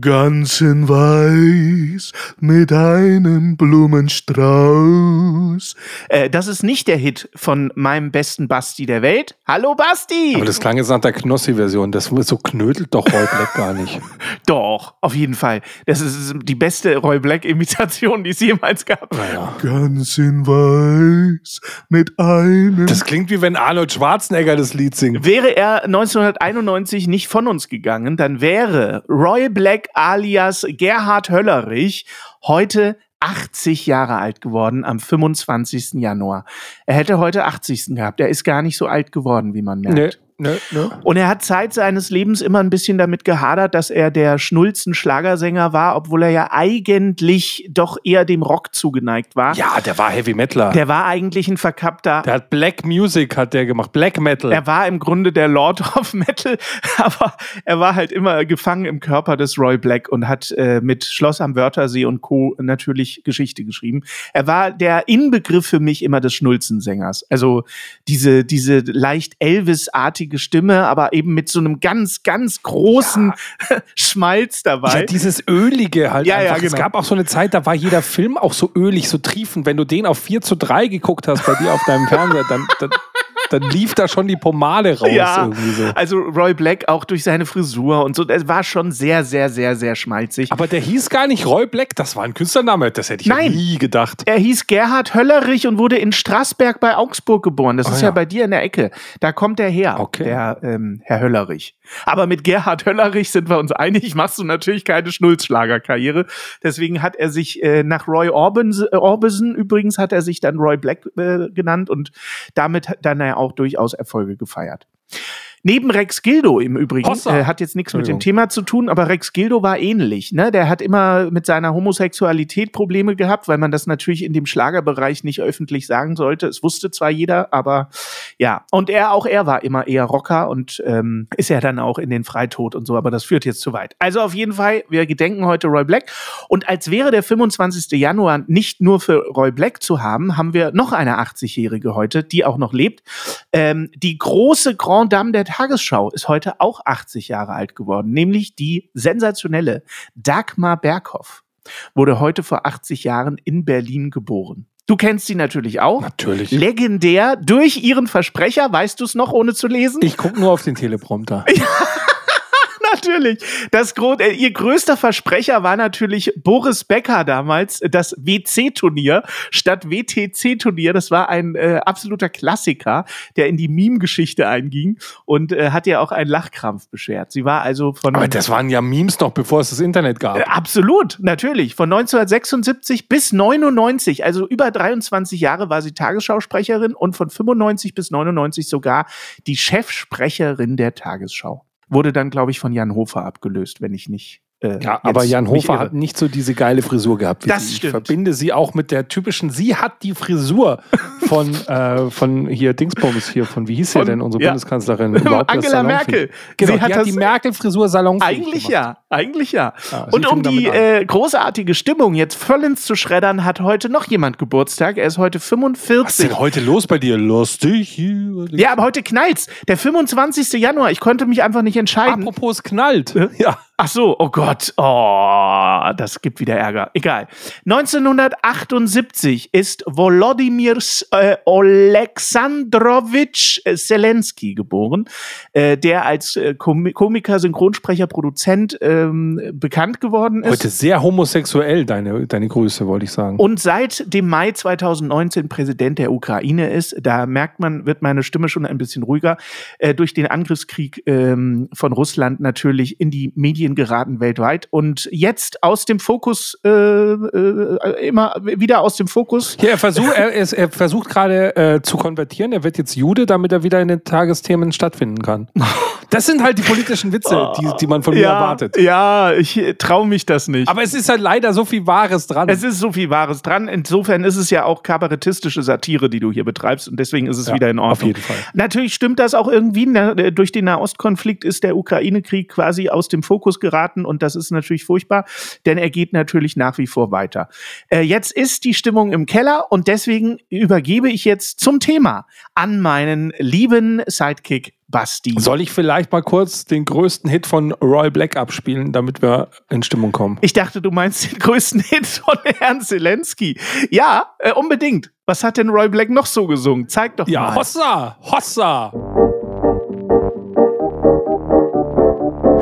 Ganz in Weiß mit einem Blumenstrauß. Äh, das ist nicht der Hit von meinem besten Basti der Welt. Hallo Basti! Aber das klang jetzt nach der Knossi-Version. Das so knödelt doch Roy Black gar nicht. doch, auf jeden Fall. Das ist die beste Roy Black-Imitation, die es jemals gab. Naja. Ganz in Weiß mit einem. Das klingt wie wenn Arnold Schwarzenegger das Lied singt. Wäre er 1991 nicht von uns gegangen, dann wäre Roy Black Beck alias Gerhard Höllerich heute 80 Jahre alt geworden am 25. Januar. Er hätte heute 80. gehabt. Er ist gar nicht so alt geworden, wie man merkt. Nee. Ne, ne. Und er hat Zeit seines Lebens immer ein bisschen damit gehadert, dass er der schnulzen Schlagersänger war, obwohl er ja eigentlich doch eher dem Rock zugeneigt war. Ja, der war Heavy Metaler. Der war eigentlich ein verkappter. Der hat Black Music hat der gemacht, Black Metal. Er war im Grunde der Lord of Metal, aber er war halt immer gefangen im Körper des Roy Black und hat äh, mit Schloss am Wörthersee und Co. natürlich Geschichte geschrieben. Er war der Inbegriff für mich immer des Schnulzensängers. Also diese, diese leicht Elvis-artige kräftige Stimme, aber eben mit so einem ganz, ganz großen ja. Schmalz dabei. Ja, dieses Ölige halt. Ja, einfach. ja, genau. Es gab auch so eine Zeit, da war jeder Film auch so ölig, so triefend. Wenn du den auf 4 zu 3 geguckt hast bei dir auf deinem Fernseher, dann, dann dann lief da schon die Pomade raus. Ja, irgendwie so. also Roy Black auch durch seine Frisur und so, das war schon sehr, sehr, sehr, sehr schmalzig. Aber der hieß gar nicht Roy Black, das war ein Künstlername, das hätte ich Nein, nie gedacht. Er hieß Gerhard Höllerich und wurde in Straßberg bei Augsburg geboren. Das oh, ist ja. ja. bei dir in der Ecke. Da kommt er her, okay. der ähm, Herr Höllerich. Aber mit Gerhard Höllerich sind wir uns einig, machst du natürlich keine Schnulzschlagerkarriere. Deswegen hat er sich äh, nach Roy Orbison, äh, Orbison übrigens hat er sich dann Roy Black äh, genannt und damit dann er auch durchaus Erfolge gefeiert. Neben Rex Gildo im Übrigen, äh, hat jetzt nichts mit dem Thema zu tun, aber Rex Gildo war ähnlich. Ne? Der hat immer mit seiner Homosexualität Probleme gehabt, weil man das natürlich in dem Schlagerbereich nicht öffentlich sagen sollte. Es wusste zwar jeder, aber ja. Und er, auch er war immer eher Rocker und ähm, ist ja dann auch in den Freitod und so, aber das führt jetzt zu weit. Also auf jeden Fall, wir gedenken heute Roy Black. Und als wäre der 25. Januar nicht nur für Roy Black zu haben, haben wir noch eine 80-Jährige heute, die auch noch lebt. Ähm, die große Grand Dame der Tagesschau ist heute auch 80 Jahre alt geworden, nämlich die sensationelle Dagmar Berghoff wurde heute vor 80 Jahren in Berlin geboren. Du kennst sie natürlich auch. Natürlich. Legendär durch ihren Versprecher. Weißt du es noch, ohne zu lesen? Ich gucke nur auf den Teleprompter. natürlich. Das, äh, ihr größter Versprecher war natürlich Boris Becker damals, das WC-Turnier statt WTC-Turnier. Das war ein äh, absoluter Klassiker, der in die Meme-Geschichte einging und äh, hat ja auch einen Lachkrampf beschert. Sie war also von. Aber das waren ja Memes noch, bevor es das Internet gab. Äh, absolut, natürlich. Von 1976 bis 99, also über 23 Jahre war sie Tagesschausprecherin und von 95 bis 99 sogar die Chefsprecherin der Tagesschau wurde dann, glaube ich, von Jan Hofer abgelöst, wenn ich nicht äh, ja, aber Jan Hofer hat nicht so diese geile Frisur gehabt. Wie das stimmt. Ich verbinde sie auch mit der typischen, sie hat die Frisur von, äh, von hier Dingsbums hier, von wie hieß sie denn, unsere ja. Bundeskanzlerin? Angela Merkel. Genau, sie hat, hat die Merkel-Frisur Salon. Eigentlich gemacht. ja, eigentlich ja. ja Und um die äh, großartige Stimmung jetzt vollends zu schreddern, hat heute noch jemand Geburtstag. Er ist heute 45. Was ist denn heute los bei dir? Lustig. Ja, aber heute knallt's. Der 25. Januar. Ich konnte mich einfach nicht entscheiden. Apropos knallt. Ja. Ach so, oh Gott, oh, das gibt wieder Ärger. Egal. 1978 ist Volodymyr äh, Oleksandrowitsch Zelensky geboren, äh, der als äh, Komiker, Synchronsprecher, Produzent ähm, bekannt geworden ist. Heute sehr homosexuell, deine, deine Grüße, wollte ich sagen. Und seit dem Mai 2019 Präsident der Ukraine ist, da merkt man, wird meine Stimme schon ein bisschen ruhiger, äh, durch den Angriffskrieg ähm, von Russland natürlich in die Medien geraten weltweit und jetzt aus dem Fokus, äh, äh, immer wieder aus dem Fokus. Ja, er, versuch, er, er versucht gerade äh, zu konvertieren, er wird jetzt Jude, damit er wieder in den Tagesthemen stattfinden kann. Das sind halt die politischen Witze, die, die man von mir erwartet. Ja, ich traue mich das nicht. Aber es ist halt leider so viel Wahres dran. Es ist so viel Wahres dran. Insofern ist es ja auch kabarettistische Satire, die du hier betreibst und deswegen ist es ja, wieder in Ordnung. Auf jeden Fall. Natürlich stimmt das auch irgendwie. Ne? Durch den Nahostkonflikt ist der Ukraine-Krieg quasi aus dem Fokus geraten und das ist natürlich furchtbar, denn er geht natürlich nach wie vor weiter. Äh, jetzt ist die Stimmung im Keller und deswegen übergebe ich jetzt zum Thema an meinen lieben Sidekick Basti. Soll ich vielleicht mal kurz den größten Hit von Roy Black abspielen, damit wir in Stimmung kommen? Ich dachte, du meinst den größten Hit von Herrn Zelensky. Ja, äh, unbedingt. Was hat denn Roy Black noch so gesungen? Zeig doch ja, mal. Ja, Hossa, Hossa.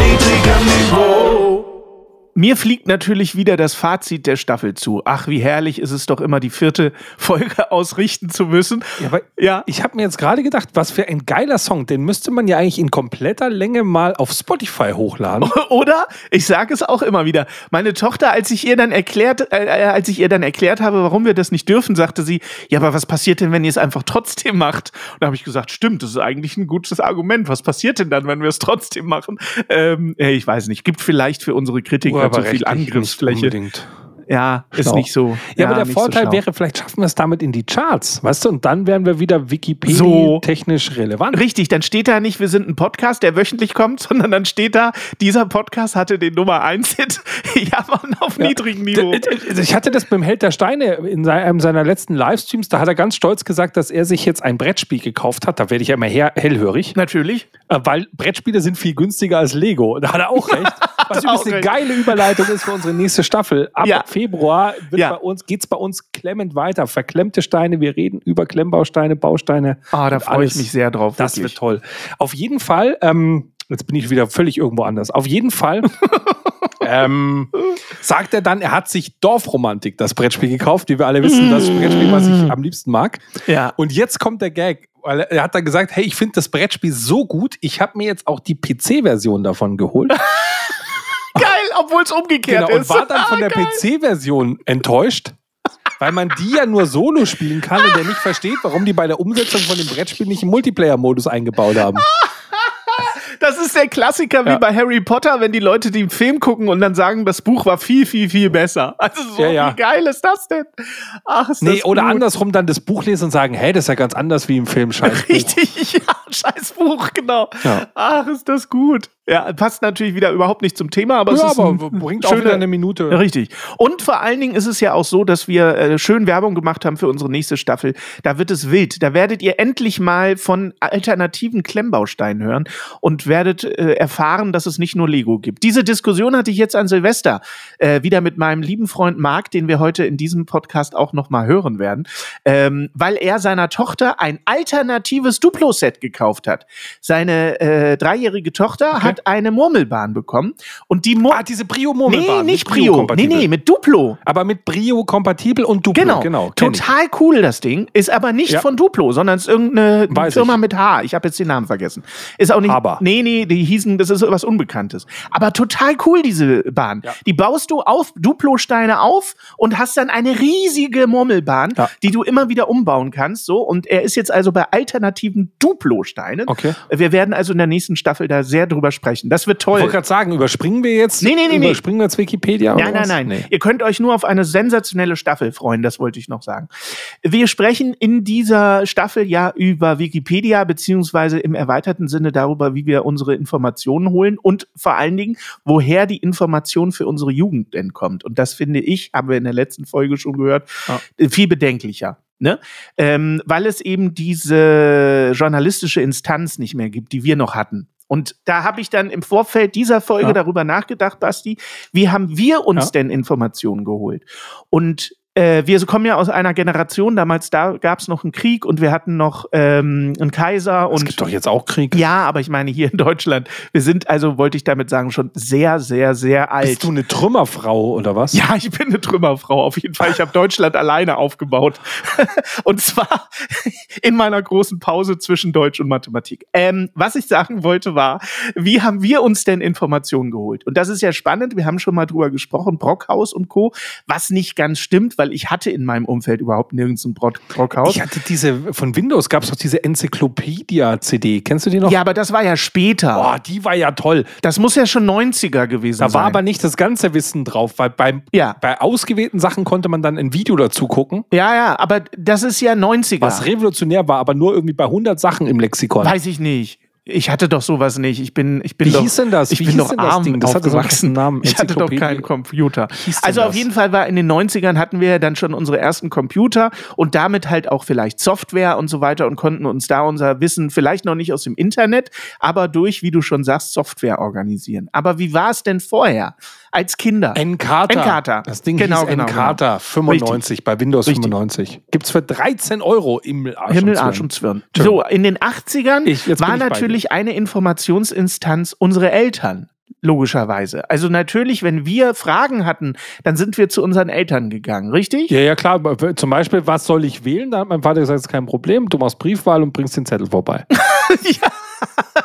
niedrigem Niveau. Mir fliegt natürlich wieder das Fazit der Staffel zu. Ach, wie herrlich ist es doch immer, die vierte Folge ausrichten zu müssen. Ja, aber ja. ich habe mir jetzt gerade gedacht, was für ein geiler Song. Den müsste man ja eigentlich in kompletter Länge mal auf Spotify hochladen. Oder? Ich sage es auch immer wieder. Meine Tochter, als ich ihr dann erklärt, äh, äh, als ich ihr dann erklärt habe, warum wir das nicht dürfen, sagte sie, ja, aber was passiert denn, wenn ihr es einfach trotzdem macht? Und da habe ich gesagt, stimmt, das ist eigentlich ein gutes Argument. Was passiert denn dann, wenn wir es trotzdem machen? Ähm, ich weiß nicht. Gibt vielleicht für unsere Kritiker oh, zu viel Angriffsfläche. Ja, ist Schlau. nicht so. Ja, ja aber der Vorteil so wäre, vielleicht schaffen wir es damit in die Charts, weißt du, und dann wären wir wieder Wikipedia-technisch so. relevant. Richtig, dann steht da nicht, wir sind ein Podcast, der wöchentlich kommt, sondern dann steht da, dieser Podcast hatte den Nummer 1-Hit. ja, man, auf ja. niedrigem Niveau. Ich hatte das beim Held der Steine in einem seiner letzten Livestreams, da hat er ganz stolz gesagt, dass er sich jetzt ein Brettspiel gekauft hat. Da werde ich ja immer hellhörig. Natürlich. Äh, weil Brettspiele sind viel günstiger als Lego. Da hat er auch recht. Was übrigens eine geile Überleitung ist für unsere nächste Staffel. Ab ja. Februar ja. geht es bei uns klemmend weiter. Verklemmte Steine, wir reden über Klemmbausteine, Bausteine. Ah, da freue ich mich sehr drauf. Das wirklich. wird toll. Auf jeden Fall, ähm, jetzt bin ich wieder völlig irgendwo anders. Auf jeden Fall ähm, sagt er dann, er hat sich Dorfromantik, das Brettspiel gekauft, wie wir alle wissen, das Brettspiel, was ich am liebsten mag. Ja. Und jetzt kommt der Gag, weil er hat dann gesagt, hey, ich finde das Brettspiel so gut, ich habe mir jetzt auch die PC-Version davon geholt. Obwohl es umgekehrt genau, ist. Und war dann von der PC-Version enttäuscht, weil man die ja nur solo spielen kann und der nicht versteht, warum die bei der Umsetzung von dem Brettspiel nicht einen Multiplayer-Modus eingebaut haben. Das ist der Klassiker wie ja. bei Harry Potter, wenn die Leute den Film gucken und dann sagen, das Buch war viel, viel, viel besser. Also so, ja, ja. wie geil ist das denn? Ach, ist nee, oder gut. andersrum dann das Buch lesen und sagen, hey, das ist ja ganz anders wie im Film, scheiß Richtig, ja, scheiß Buch, genau. Ach, ist das gut. Ja, passt natürlich wieder überhaupt nicht zum Thema, aber ja, es ist aber bringt schöne, auch wieder eine Minute. Richtig. Und vor allen Dingen ist es ja auch so, dass wir äh, schön Werbung gemacht haben für unsere nächste Staffel. Da wird es wild. Da werdet ihr endlich mal von alternativen Klemmbausteinen hören und werdet äh, erfahren, dass es nicht nur Lego gibt. Diese Diskussion hatte ich jetzt an Silvester äh, wieder mit meinem lieben Freund Marc, den wir heute in diesem Podcast auch noch mal hören werden, ähm, weil er seiner Tochter ein alternatives Duplo-Set gekauft hat. Seine äh, dreijährige Tochter okay. hat eine Murmelbahn bekommen. Und die Mur Ah, diese Brio-Murmelbahn. Nee, nicht Brio. nee, nee, mit Duplo. Aber mit Brio kompatibel und Duplo. Genau. genau Total ich. cool, das Ding. Ist aber nicht ja. von Duplo, sondern ist irgendeine Weiß Firma ich. mit H. Ich habe jetzt den Namen vergessen. Ist auch nicht. Aber. Nee, nee, die hießen, das ist was Unbekanntes. Aber total cool, diese Bahn. Ja. Die baust du auf Duplo-Steine auf und hast dann eine riesige Murmelbahn, ja. die du immer wieder umbauen kannst. So. Und er ist jetzt also bei alternativen Duplo-Steinen. Okay. Wir werden also in der nächsten Staffel da sehr drüber sprechen sprechen. Das wird toll. Ich wollte gerade sagen, überspringen wir jetzt? Nee, nee, nee. Überspringen wir jetzt Wikipedia? Nein, nein, nein. Nee. Ihr könnt euch nur auf eine sensationelle Staffel freuen, das wollte ich noch sagen. Wir sprechen in dieser Staffel ja über Wikipedia, beziehungsweise im erweiterten Sinne darüber, wie wir unsere Informationen holen und vor allen Dingen, woher die Information für unsere Jugend denn kommt. Und das finde ich, haben wir in der letzten Folge schon gehört, ja. viel bedenklicher. Ne? Ähm, weil es eben diese journalistische Instanz nicht mehr gibt, die wir noch hatten. Und da habe ich dann im Vorfeld dieser Folge ja. darüber nachgedacht, Basti, wie haben wir uns ja. denn Informationen geholt? Und äh, wir kommen ja aus einer Generation, damals da gab es noch einen Krieg und wir hatten noch ähm, einen Kaiser. Und, es gibt doch jetzt auch Krieg. Ja, aber ich meine hier in Deutschland, wir sind also, wollte ich damit sagen, schon sehr, sehr, sehr alt. Bist du eine Trümmerfrau oder was? Ja, ich bin eine Trümmerfrau, auf jeden Fall. Ich habe Deutschland alleine aufgebaut. und zwar in meiner großen Pause zwischen Deutsch und Mathematik. Ähm, was ich sagen wollte war, wie haben wir uns denn Informationen geholt? Und das ist ja spannend, wir haben schon mal drüber gesprochen, Brockhaus und Co., was nicht ganz stimmt, weil ich hatte in meinem Umfeld überhaupt nirgends ein Brockhaus. Ich hatte diese, von Windows gab es doch diese Enzyklopädia-CD. Kennst du die noch? Ja, aber das war ja später. Boah, die war ja toll. Das muss ja schon 90er gewesen sein. Da war aber nicht das ganze Wissen drauf, weil beim, ja. bei ausgewählten Sachen konnte man dann ein Video dazu gucken. Ja, ja, aber das ist ja 90er. Was revolutionär war, aber nur irgendwie bei 100 Sachen im Lexikon. Weiß ich nicht. Ich hatte doch sowas nicht. Ich bin, ich bin Wie doch, hieß denn das? Ich Wie bin doch arm das, das aufgewachsen. Namen. Ich hatte doch keinen Computer. Also auf jeden Fall war in den 90ern hatten wir ja dann schon unsere ersten Computer und damit halt auch vielleicht Software und so weiter und konnten uns da unser Wissen vielleicht noch nicht aus dem Internet, aber durch, wie du schon sagst, Software organisieren. Aber wie war es denn vorher? Als Kinder. Encarta. Encarta. Das Ding genau, hieß genau, Encarta genau. 95 Richtig. bei Windows Richtig. 95. Gibt's für 13 Euro Himmelarsch Himmelarsch und Zwirn. So, in den 80ern ich, war natürlich eine Informationsinstanz unsere Eltern logischerweise. Also natürlich, wenn wir Fragen hatten, dann sind wir zu unseren Eltern gegangen, richtig? Ja, ja, klar. Zum Beispiel, was soll ich wählen? Da hat mein Vater gesagt, das ist kein Problem. Du machst Briefwahl und bringst den Zettel vorbei. ja.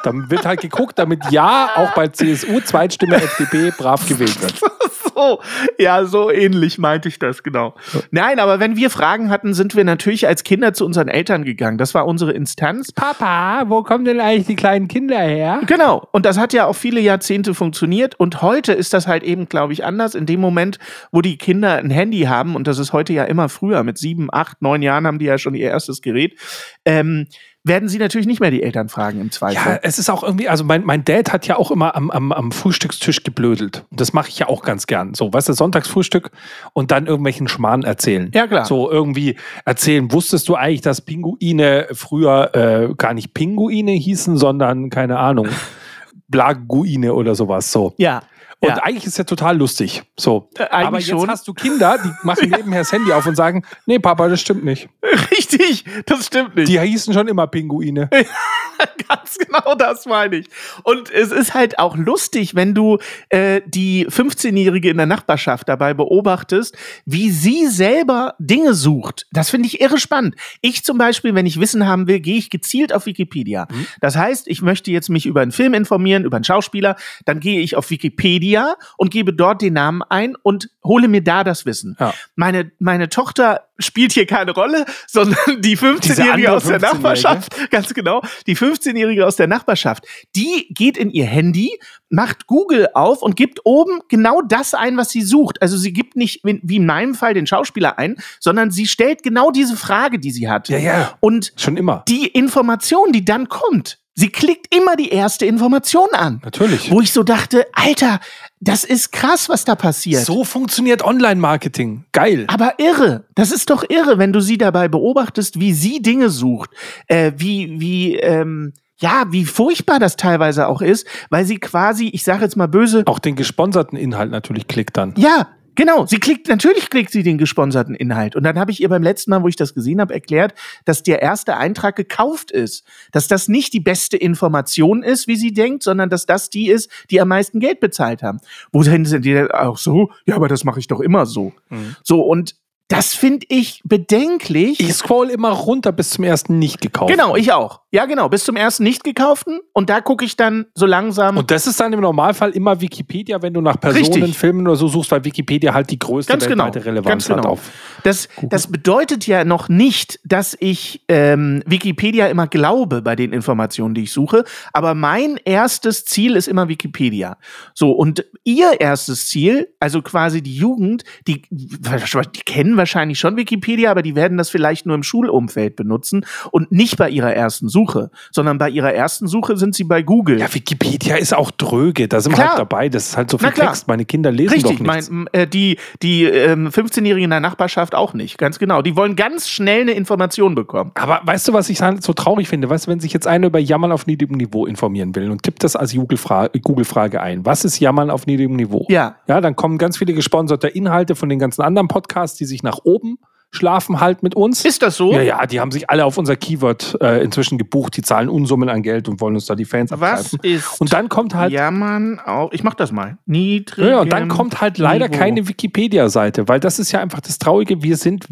Dann wird halt geguckt, damit ja auch bei CSU Zweitstimme FDP brav gewählt wird. so, ja, so ähnlich meinte ich das, genau. Nein, aber wenn wir Fragen hatten, sind wir natürlich als Kinder zu unseren Eltern gegangen. Das war unsere Instanz. Papa, wo kommen denn eigentlich die kleinen Kinder her? Genau. Und das hat ja auch viele Jahrzehnte funktioniert. Und heute ist das halt eben, glaube ich, anders. In dem Moment, wo die Kinder ein Handy haben, und das ist heute ja immer früher, mit sieben, acht, neun Jahren haben die ja schon ihr erstes Gerät, ähm, werden sie natürlich nicht mehr die Eltern fragen im Zweifel. Ja, es ist auch irgendwie, also mein, mein Dad hat ja auch immer am, am, am Frühstückstisch geblödelt. Und das mache ich ja auch ganz gern. So, weißt du, Sonntagsfrühstück und dann irgendwelchen Schmarrn erzählen. Ja, klar. So irgendwie erzählen, wusstest du eigentlich, dass Pinguine früher äh, gar nicht Pinguine hießen, sondern, keine Ahnung, Blaguine oder sowas. So. Ja. Und ja. eigentlich ist ja total lustig. So. Äh, Aber jetzt schon. hast du Kinder, die machen nebenher das Handy auf und sagen, nee, Papa, das stimmt nicht. Richtig, das stimmt nicht. Die hießen schon immer Pinguine. Ganz genau das meine ich. Und es ist halt auch lustig, wenn du äh, die 15-Jährige in der Nachbarschaft dabei beobachtest, wie sie selber Dinge sucht. Das finde ich irre spannend. Ich zum Beispiel, wenn ich Wissen haben will, gehe ich gezielt auf Wikipedia. Mhm. Das heißt, ich möchte jetzt mich über einen Film informieren, über einen Schauspieler, dann gehe ich auf Wikipedia und gebe dort den Namen ein und hole mir da das Wissen. Ja. Meine, meine Tochter spielt hier keine Rolle, sondern die 15-Jährige aus der Nachbarschaft, ganz genau, die 15-Jährige aus der Nachbarschaft, die geht in ihr Handy, macht Google auf und gibt oben genau das ein, was sie sucht. Also sie gibt nicht, wie in meinem Fall, den Schauspieler ein, sondern sie stellt genau diese Frage, die sie hat. Ja, ja. Und schon immer. Die Information, die dann kommt, Sie klickt immer die erste Information an. Natürlich. Wo ich so dachte, Alter, das ist krass, was da passiert. So funktioniert Online-Marketing. Geil. Aber irre. Das ist doch irre, wenn du sie dabei beobachtest, wie sie Dinge sucht, äh, wie, wie, ähm, ja, wie furchtbar das teilweise auch ist, weil sie quasi, ich sage jetzt mal böse. Auch den gesponserten Inhalt natürlich klickt dann. Ja, Genau, sie klickt, natürlich klickt sie den gesponserten Inhalt. Und dann habe ich ihr beim letzten Mal, wo ich das gesehen habe, erklärt, dass der erste Eintrag gekauft ist. Dass das nicht die beste Information ist, wie sie denkt, sondern dass das die ist, die am meisten Geld bezahlt haben. Wohin sind die denn auch so? Ja, aber das mache ich doch immer so. Mhm. So, und Das finde ich bedenklich. Ich scroll immer runter bis zum ersten nicht gekauften. Genau, ich auch. Ja, genau, bis zum ersten nicht gekauften und da gucke ich dann so langsam. Und das ist dann im Normalfall immer Wikipedia, wenn du nach Personen, Richtig. Filmen oder so suchst, weil Wikipedia halt die größte Ganz genau. Relevanz Ganz genau. hat. Auf das, das bedeutet ja noch nicht, dass ich ähm, Wikipedia immer glaube bei den Informationen, die ich suche, aber mein erstes Ziel ist immer Wikipedia. So, und ihr erstes Ziel, also quasi die Jugend, die, die kennen wahrscheinlich schon Wikipedia, aber die werden das vielleicht nur im Schulumfeld benutzen und nicht bei ihrer ersten Suche, sondern bei ihrer ersten Suche sind sie bei Google. Ja, Wikipedia ist auch dröge, da sind wir halt dabei, das ist halt so viel Text, meine Kinder lesen Richtig, doch nichts. Mein, äh, die, die ähm, 15-Jährigen in der Nachbarschaft auch nicht, ganz genau. Die wollen ganz schnell eine Information bekommen. Aber weißt du, was ich so traurig finde? Weißt du, wenn sich jetzt einer über Jammern auf niedrigem Niveau informieren will und tippt das als Google-Frage ein, was ist Jammern auf niedrigem Niveau? Ja. Ja, dann kommen ganz viele gesponserte Inhalte von den ganzen anderen Podcasts, die sich nach oben schlafen halt mit uns. Ist das so? Ja, ja, die haben sich alle auf unser Keyword äh, inzwischen gebucht. Die zahlen Unsummen an Geld und wollen uns da die Fans Was ist? Und dann kommt halt. Ja, man, auch. Ich mach das mal. Niedrig. Ja, und dann kommt halt leider Niveau. keine Wikipedia-Seite, weil das ist ja einfach das Traurige. Wir sind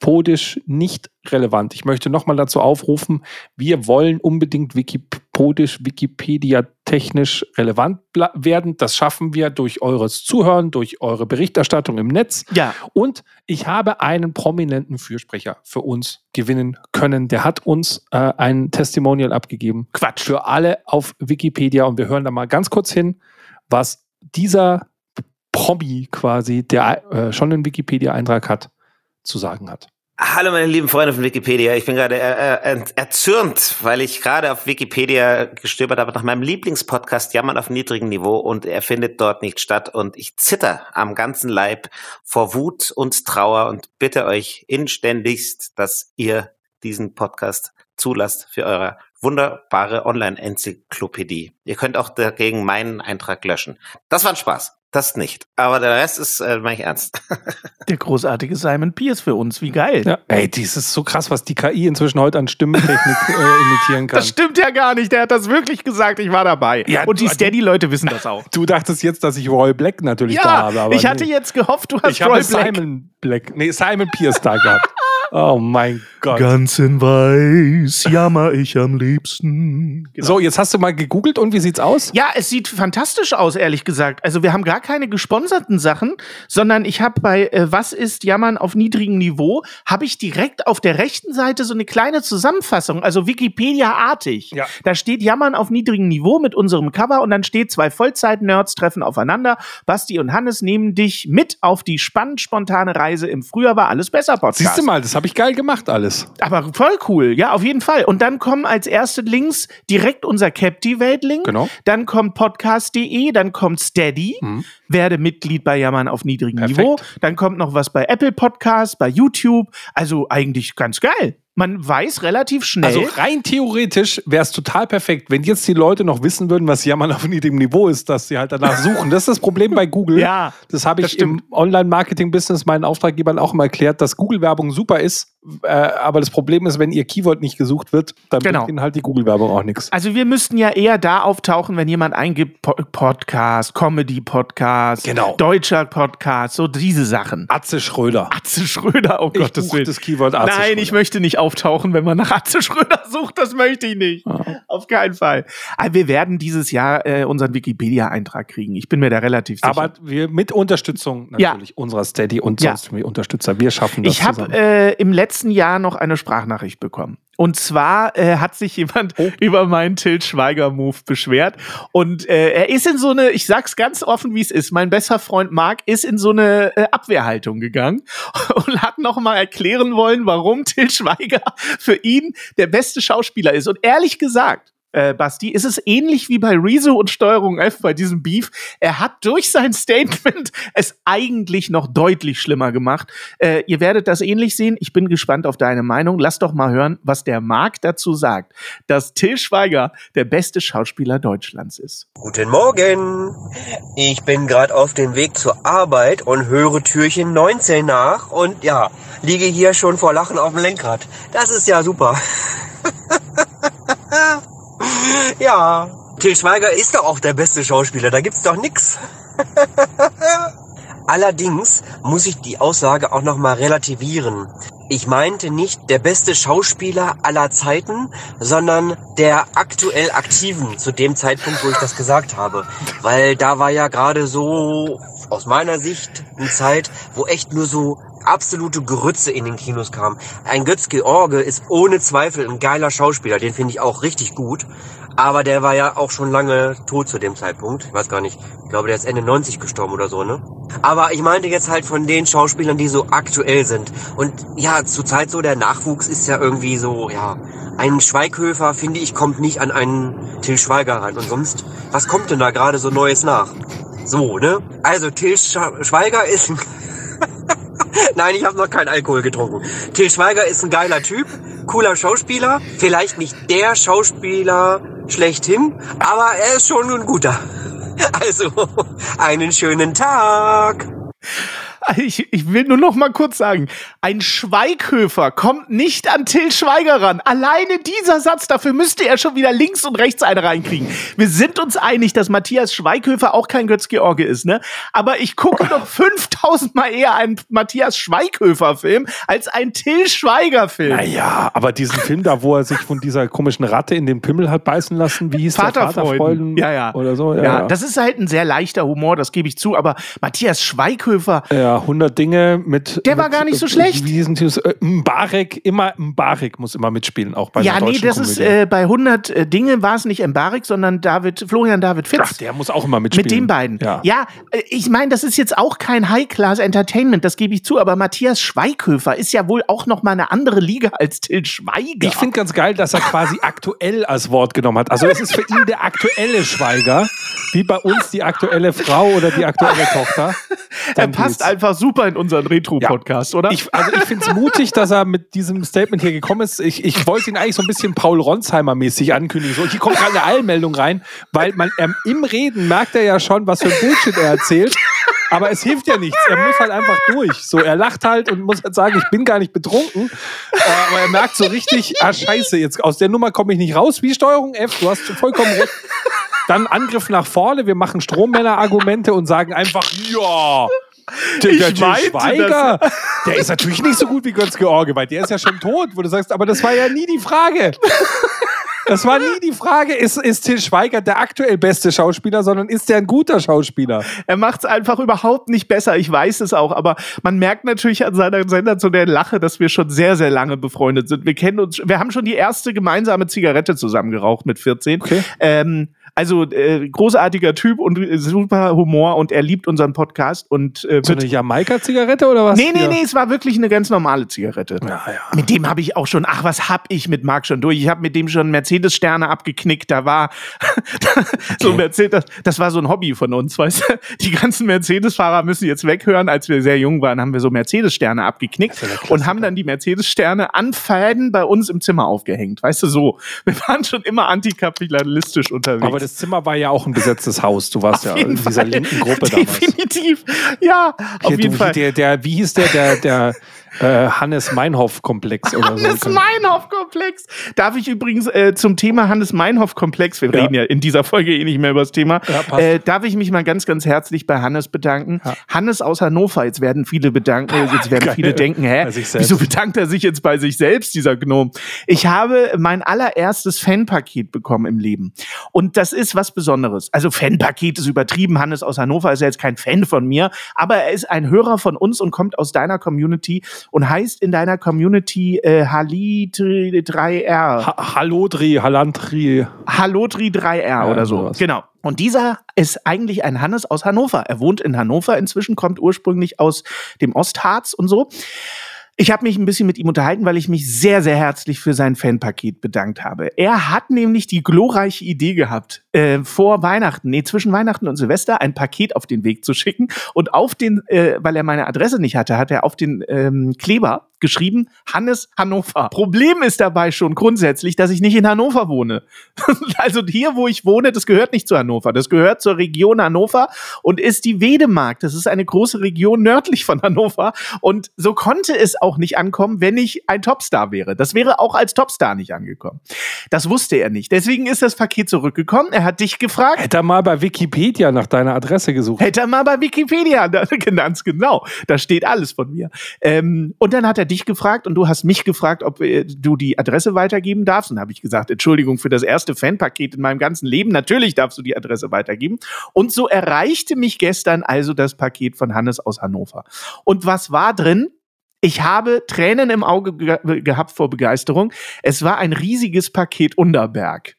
wikipodisch nicht relevant. Ich möchte nochmal dazu aufrufen, wir wollen unbedingt wikipodisch, Wikipedia-technisch relevant werden. Das schaffen wir durch eures Zuhören, durch eure Berichterstattung im Netz. Ja. Und ich habe einen prominenten Fürsprecher für uns gewinnen können. Der hat uns äh, ein Testimonial abgegeben. Quatsch. Für alle auf Wikipedia. Und wir hören da mal ganz kurz hin, was dieser Promi quasi, der äh, schon einen Wikipedia-Eintrag hat, zu sagen hat. Hallo meine lieben Freunde von Wikipedia. Ich bin gerade er, er, erzürnt, weil ich gerade auf Wikipedia gestöbert habe nach meinem Lieblingspodcast Jammern auf niedrigem Niveau und er findet dort nicht statt und ich zitter am ganzen Leib vor Wut und Trauer und bitte euch inständigst, dass ihr diesen Podcast zulasst für eure wunderbare Online-Enzyklopädie. Ihr könnt auch dagegen meinen Eintrag löschen. Das war ein Spaß. Das nicht. Aber der Rest ist, äh, meine ich ernst. der großartige Simon Pierce für uns. Wie geil. Ja, ey, das ist so krass, was die KI inzwischen heute an Stimmentechnik äh, imitieren kann. Das stimmt ja gar nicht. Der hat das wirklich gesagt. Ich war dabei. Ja, Und die Steady-Leute wissen das auch. Du dachtest jetzt, dass ich Roy Black natürlich ja, da habe. Aber ich hatte nee. jetzt gehofft, du hast ich Roy Black. Simon Black. Nee, Simon Pierce da gehabt. Oh mein Gott. Ganz in weiß jammer ich am liebsten. Genau. So, jetzt hast du mal gegoogelt und wie sieht's aus? Ja, es sieht fantastisch aus, ehrlich gesagt. Also wir haben gar keine gesponserten Sachen, sondern ich habe bei äh, Was ist Jammern auf niedrigem Niveau, habe ich direkt auf der rechten Seite so eine kleine Zusammenfassung, also Wikipedia-artig. Ja. Da steht Jammern auf niedrigem Niveau mit unserem Cover und dann steht zwei Vollzeit-Nerds treffen aufeinander. Basti und Hannes nehmen dich mit auf die spannend spontane Reise im Frühjahr war alles besser Podcast. Siehst du mal, das habe ich geil gemacht alles. Aber voll cool, ja, auf jeden Fall. Und dann kommen als erste Links direkt unser Captivate-Link. Genau. Dann kommt podcast.de, dann kommt Steady. Mhm. Werde Mitglied bei Jammern auf niedrigem Perfekt. Niveau. Dann kommt noch was bei Apple Podcasts, bei YouTube. Also eigentlich ganz geil man weiß relativ schnell. Also rein theoretisch wäre es total perfekt, wenn jetzt die Leute noch wissen würden, was Jammern auf niedrigem Niveau ist, dass sie halt danach suchen. Das ist das Problem bei Google. ja. Das habe ich im Online-Marketing-Business meinen Auftraggebern auch immer erklärt, dass Google-Werbung super ist, äh, aber das Problem ist, wenn ihr Keyword nicht gesucht wird, dann genau. bringt ihnen halt die Google-Werbung auch nichts. Also wir müssten ja eher da auftauchen, wenn jemand eingibt po Podcast, Comedy-Podcast, genau. deutscher Podcast, so diese Sachen. Atze Schröder. Atze Schröder, oh Gott, das Das Keyword Atze Nein, Schröder. ich möchte nicht auftauchen, wenn man nach Atze Schröder sucht. Das möchte ich nicht. Oh. Auf keinen Fall. Aber wir werden dieses Jahr äh, unseren Wikipedia-Eintrag kriegen. Ich bin mir da relativ sicher. Aber wir mit Unterstützung natürlich ja. unserer Steady und ja. Unterstützer. Wir schaffen das. Ich habe äh, im letzten Jahr noch eine Sprachnachricht bekommen. Und zwar äh, hat sich jemand oh. über meinen Til Schweiger-Move beschwert. Und äh, er ist in so eine, ich sag's ganz offen, wie es ist, mein bester Freund Marc ist in so eine äh, Abwehrhaltung gegangen und hat nochmal erklären wollen, warum Til Schweiger für ihn der beste Schauspieler ist. Und ehrlich gesagt, äh, Basti, ist es ähnlich wie bei Rezo und Steuerung F bei diesem Beef. Er hat durch sein Statement es eigentlich noch deutlich schlimmer gemacht. Äh, ihr werdet das ähnlich sehen. Ich bin gespannt auf deine Meinung. Lass doch mal hören, was der Marc dazu sagt, dass Till Schweiger der beste Schauspieler Deutschlands ist. Guten Morgen. Ich bin gerade auf dem Weg zur Arbeit und höre Türchen 19 nach und ja, liege hier schon vor Lachen auf dem Lenkrad. Das ist ja super. Ja, Til Schweiger ist doch auch der beste Schauspieler, da gibt's doch nix. Allerdings muss ich die Aussage auch nochmal relativieren. Ich meinte nicht der beste Schauspieler aller Zeiten, sondern der aktuell aktiven zu dem Zeitpunkt, wo ich das gesagt habe. Weil da war ja gerade so aus meiner Sicht eine Zeit, wo echt nur so absolute Grütze in den Kinos kam. Ein Götz George ist ohne Zweifel ein geiler Schauspieler, den finde ich auch richtig gut. Aber der war ja auch schon lange tot zu dem Zeitpunkt. Ich weiß gar nicht. Ich glaube, der ist Ende 90 gestorben oder so, ne? Aber ich meinte jetzt halt von den Schauspielern, die so aktuell sind. Und ja, zurzeit so der Nachwuchs ist ja irgendwie so, ja, ein Schweighöfer, finde ich, kommt nicht an einen Till Schweiger ran. Und sonst, was kommt denn da gerade so Neues nach? So, ne? Also Till Schweiger ist ein Nein, ich habe noch keinen Alkohol getrunken. Till Schweiger ist ein geiler Typ, cooler Schauspieler, vielleicht nicht der Schauspieler schlechthin, aber er ist schon ein guter. Also, einen schönen Tag. Ich, ich will nur noch mal kurz sagen, ein Schweighöfer kommt nicht an Till Schweiger ran. Alleine dieser Satz, dafür müsste er schon wieder links und rechts eine reinkriegen. Wir sind uns einig, dass Matthias Schweighöfer auch kein Götz-George ist, ne? Aber ich gucke doch 5000 Mal eher einen Matthias Schweighöfer-Film als einen Till Schweiger-Film. Naja, aber diesen Film da, wo er sich von dieser komischen Ratte in den Pimmel hat beißen lassen, wie hieß Vaterfreuden. der Vaterfreuden? Ja, ja. Oder so, ja, ja. Das ist halt ein sehr leichter Humor, das gebe ich zu, aber Matthias Schweighöfer. Ja, 100 Dinge mit. Der war gar nicht so schlecht. Wie diesen äh, Mbarek, immer Mbarek muss immer mitspielen, auch bei Ja, nee, das Komödie. ist äh, bei 100 äh, Dinge war es nicht Mbarek, sondern David, Florian David Fitz. Ach, der muss auch immer mitspielen. Mit den beiden. Ja, ja äh, ich meine, das ist jetzt auch kein High-Class-Entertainment, das gebe ich zu, aber Matthias Schweighöfer ist ja wohl auch noch mal eine andere Liga als Till Schweiger. Ich finde ganz geil, dass er quasi aktuell als Wort genommen hat. Also es ist für ihn der aktuelle Schweiger, wie bei uns die aktuelle Frau oder die aktuelle Tochter. Dann er passt einfach super in unseren Retro-Podcast, ja. oder? Ich, also ich finde es mutig, dass er mit diesem Statement hier gekommen ist. Ich, ich wollte ihn eigentlich so ein bisschen Paul Ronsheimer-mäßig ankündigen. So, hier kommt gerade eine Eilmeldung rein, weil man ähm, im Reden merkt er ja schon, was für ein Bullshit er erzählt. Aber es hilft ja nichts. Er muss halt einfach durch. So, er lacht halt und muss halt sagen, ich bin gar nicht betrunken. Äh, aber er merkt so richtig, ah, scheiße, jetzt aus der Nummer komme ich nicht raus. Wie Steuerung F, du hast vollkommen recht. Dann Angriff nach vorne, wir machen Strommänner-Argumente und sagen einfach, ja, der, der Schweiger, der ist natürlich nicht so gut wie Götz George, weil der ist ja schon tot, wo du sagst, aber das war ja nie die Frage. Das war nie die Frage, ist, ist Till Schweiger der aktuell beste Schauspieler, sondern ist der ein guter Schauspieler? Er macht es einfach überhaupt nicht besser, ich weiß es auch, aber man merkt natürlich an seiner Sender zu der Lache, dass wir schon sehr, sehr lange befreundet sind. Wir kennen uns, wir haben schon die erste gemeinsame Zigarette zusammen geraucht mit 14. Okay. Ähm, also äh, großartiger Typ und äh, super Humor und er liebt unseren Podcast und äh, so eine Jamaika-Zigarette oder was? Nee, nee, nee, es war wirklich eine ganz normale Zigarette. Ja, ja. Mit dem habe ich auch schon, ach, was hab ich mit Marc schon durch? Ich habe mit dem schon Mercedes-Sterne abgeknickt. Da war so Mercedes, das, das war so ein Hobby von uns, weißt du? Die ganzen Mercedes-Fahrer müssen jetzt weghören. Als wir sehr jung waren, haben wir so Mercedes-Sterne abgeknickt ja und haben dann die Mercedes-Sterne an Fäden bei uns im Zimmer aufgehängt. Weißt du, so. Wir waren schon immer antikapitalistisch unterwegs. Aber das Zimmer war ja auch ein besetztes Haus. Du warst auf ja in dieser Fall. linken Gruppe damals. Definitiv. Ja, auf jeden du, Fall. Der, der, wie hieß der, der, der äh, Hannes Meinhof-Komplex oder so. Hannes Meinhof-Komplex. Darf ich übrigens äh, zum Thema Hannes Meinhof-Komplex, wir ja. reden ja in dieser Folge eh nicht mehr über das Thema, ja, äh, darf ich mich mal ganz, ganz herzlich bei Hannes bedanken. Ja. Hannes aus Hannover, jetzt werden viele bedanken, jetzt werden viele denken, hä, wieso bedankt er sich jetzt bei sich selbst, dieser Gnome? Ich habe mein allererstes Fanpaket bekommen im Leben. Und das ist was Besonderes. Also Fanpaket ist übertrieben. Hannes aus Hannover ist ja jetzt kein Fan von mir, aber er ist ein Hörer von uns und kommt aus deiner Community und heißt in deiner Community äh, Halitri3R. Ha Hallodri, Halantri. Hallodri 3R ja, oder so. Sowas. Genau. Und dieser ist eigentlich ein Hannes aus Hannover. Er wohnt in Hannover inzwischen, kommt ursprünglich aus dem Ostharz und so. Ich habe mich ein bisschen mit ihm unterhalten, weil ich mich sehr, sehr herzlich für sein Fanpaket bedankt habe. Er hat nämlich die glorreiche Idee gehabt, äh, vor Weihnachten, nee, zwischen Weihnachten und Silvester ein Paket auf den Weg zu schicken und auf den, äh, weil er meine Adresse nicht hatte, hat er auf den ähm, Kleber geschrieben Hannes Hannover. Problem ist dabei schon grundsätzlich, dass ich nicht in Hannover wohne. also hier, wo ich wohne, das gehört nicht zu Hannover. Das gehört zur Region Hannover und ist die Wedemark. Das ist eine große Region nördlich von Hannover. Und so konnte es auch nicht ankommen, wenn ich ein Topstar wäre. Das wäre auch als Topstar nicht angekommen. Das wusste er nicht. Deswegen ist das Paket zurückgekommen. Er hat dich gefragt. Hätte er mal bei Wikipedia nach deiner Adresse gesucht. Hätte er mal bei Wikipedia, ganz genau. Da steht alles von mir. Ähm, und dann hat er dich gefragt und du hast mich gefragt, ob äh, du die Adresse weitergeben darfst. Und habe ich gesagt, Entschuldigung für das erste Fanpaket in meinem ganzen Leben. Natürlich darfst du die Adresse weitergeben. Und so erreichte mich gestern also das Paket von Hannes aus Hannover. Und was war drin? Ich habe Tränen im Auge ge gehabt vor Begeisterung. Es war ein riesiges Paket Unterberg.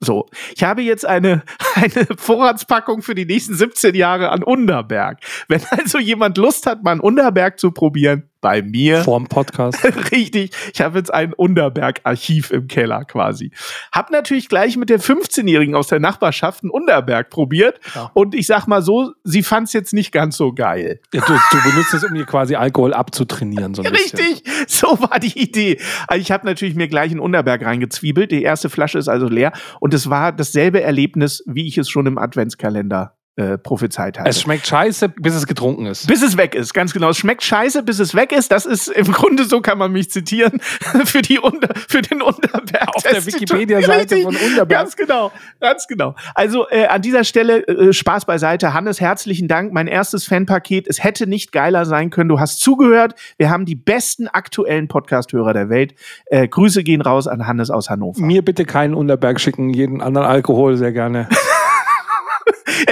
So, ich habe jetzt eine, eine Vorratspackung für die nächsten 17 Jahre an Unterberg. Wenn also jemand Lust hat, mal einen Unterberg zu probieren, bei mir. Vorm Podcast. Richtig. Ich habe jetzt ein Unterberg-Archiv im Keller quasi. Hab natürlich gleich mit der 15-Jährigen aus der Nachbarschaft einen Unterberg probiert. Ja. Und ich sag mal so, sie fand es jetzt nicht ganz so geil. Ja, du, du, benutzt es, um ihr quasi Alkohol abzutrainieren. So Richtig. So war die Idee. Also ich habe natürlich mir gleich einen Unterberg reingezwiebelt. Die erste Flasche ist also leer. Und es war dasselbe Erlebnis, wie ich es schon im Adventskalender äh, prophezeit hatte. Es schmeckt scheiße, bis es getrunken ist. Bis es weg ist, ganz genau. Es schmeckt scheiße, bis es weg ist. Das ist im Grunde so kann man mich zitieren für die Unter, für den Unterberg. Auf der Wikipedia-Seite von Unterberg. Ganz genau, ganz genau. Also äh, an dieser Stelle äh, Spaß beiseite. Hannes, herzlichen Dank. Mein erstes Fanpaket. Es hätte nicht geiler sein können. Du hast zugehört. Wir haben die besten aktuellen Podcast-Hörer der Welt. Äh, Grüße gehen raus an Hannes aus Hannover. Mir bitte keinen Unterberg schicken, jeden anderen Alkohol sehr gerne.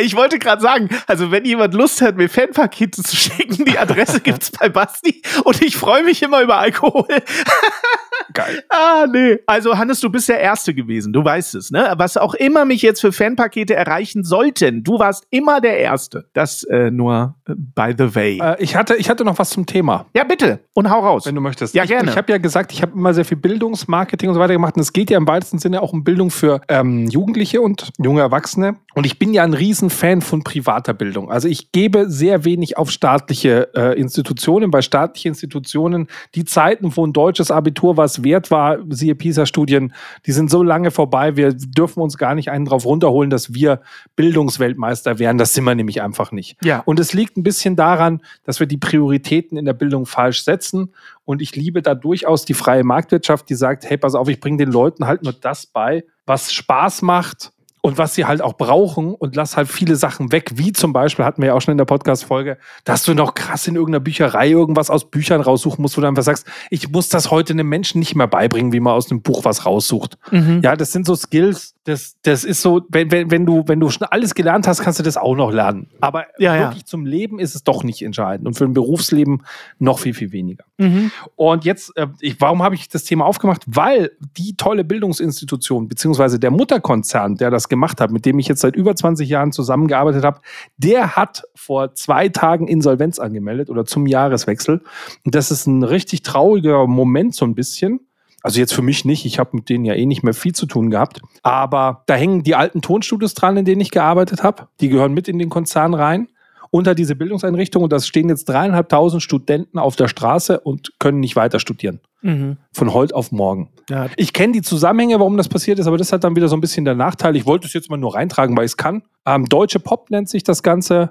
Ich wollte gerade sagen, also wenn jemand Lust hat, mir Fanpakete zu schicken, die Adresse gibt's bei Basti und ich freue mich immer über Alkohol. Geil. ah, nee. Also, Hannes, du bist der Erste gewesen. Du weißt es, ne? Was auch immer mich jetzt für Fanpakete erreichen sollten, du warst immer der Erste. Das äh, nur äh, by the way. Äh, ich, hatte, ich hatte noch was zum Thema. Ja, bitte. Und hau raus. Wenn du möchtest. Ja, ich, gerne. Ich habe ja gesagt, ich habe immer sehr viel Bildungsmarketing und so weiter gemacht. Und es geht ja im weitesten Sinne auch um Bildung für ähm, Jugendliche und junge Erwachsene. Und ich bin ja ein Riesenfan von privater Bildung. Also ich gebe sehr wenig auf staatliche äh, Institutionen. Bei staatlichen Institutionen, die Zeiten, wo ein deutsches Abitur was wert war, siehe PISA-Studien, die sind so lange vorbei. Wir dürfen uns gar nicht einen drauf runterholen, dass wir Bildungsweltmeister wären. Das sind wir nämlich einfach nicht. Ja. Und es liegt ein bisschen daran, dass wir die Prioritäten in der Bildung falsch setzen. Und ich liebe da durchaus die freie Marktwirtschaft, die sagt, hey, pass auf, ich bringe den Leuten halt nur das bei, was Spaß macht und was sie halt auch brauchen und lass halt viele Sachen weg, wie zum Beispiel, hatten wir ja auch schon in der Podcast-Folge, dass du noch krass in irgendeiner Bücherei irgendwas aus Büchern raussuchen musst, wo du einfach sagst, ich muss das heute einem Menschen nicht mehr beibringen, wie man aus einem Buch was raussucht. Mhm. Ja, das sind so Skills, das, das ist so, wenn, wenn, wenn, du, wenn du schon alles gelernt hast, kannst du das auch noch lernen. Aber ja, wirklich ja. zum Leben ist es doch nicht entscheidend und für ein Berufsleben noch viel, viel weniger. Mhm. Und jetzt, äh, ich, warum habe ich das Thema aufgemacht? Weil die tolle Bildungsinstitution, beziehungsweise der Mutterkonzern, der das gemacht hat, mit dem ich jetzt seit über 20 Jahren zusammengearbeitet habe, der hat vor zwei Tagen Insolvenz angemeldet oder zum Jahreswechsel. Und das ist ein richtig trauriger Moment so ein bisschen. Also jetzt für mich nicht, ich habe mit denen ja eh nicht mehr viel zu tun gehabt. Aber da hängen die alten Tonstudios dran, in denen ich gearbeitet habe. Die gehören mit in den Konzern rein unter diese Bildungseinrichtung und da stehen jetzt dreieinhalbtausend Studenten auf der Straße und können nicht weiter studieren. Mhm. Von heute auf morgen. Ja. Ich kenne die Zusammenhänge, warum das passiert ist, aber das hat dann wieder so ein bisschen der Nachteil. Ich wollte es jetzt mal nur reintragen, weil ich es kann. Ähm, Deutsche Pop nennt sich das Ganze.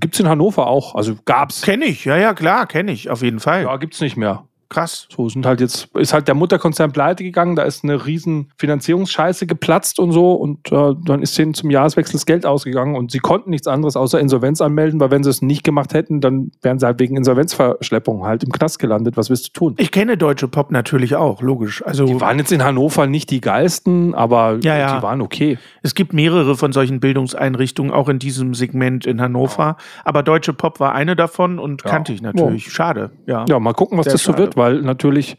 Gibt es in Hannover auch. Also gab's. Kenne ich, ja, ja, klar, kenne ich, auf jeden Fall. Ja, gibt es nicht mehr. Krass. So sind halt jetzt, ist halt der Mutterkonzern pleite gegangen, da ist eine riesen Finanzierungsscheiße geplatzt und so und äh, dann ist denen zum Jahreswechsel das Geld ausgegangen und sie konnten nichts anderes außer Insolvenz anmelden, weil wenn sie es nicht gemacht hätten, dann wären sie halt wegen Insolvenzverschleppung halt im Knast gelandet. Was willst du tun? Ich kenne Deutsche Pop natürlich auch, logisch. Also die waren jetzt in Hannover nicht die geilsten, aber ja, ja. die waren okay. Es gibt mehrere von solchen Bildungseinrichtungen, auch in diesem Segment in Hannover, ja. aber Deutsche Pop war eine davon und kannte ich natürlich. Schade. Ja. ja, mal gucken, was Sehr das so wird weil natürlich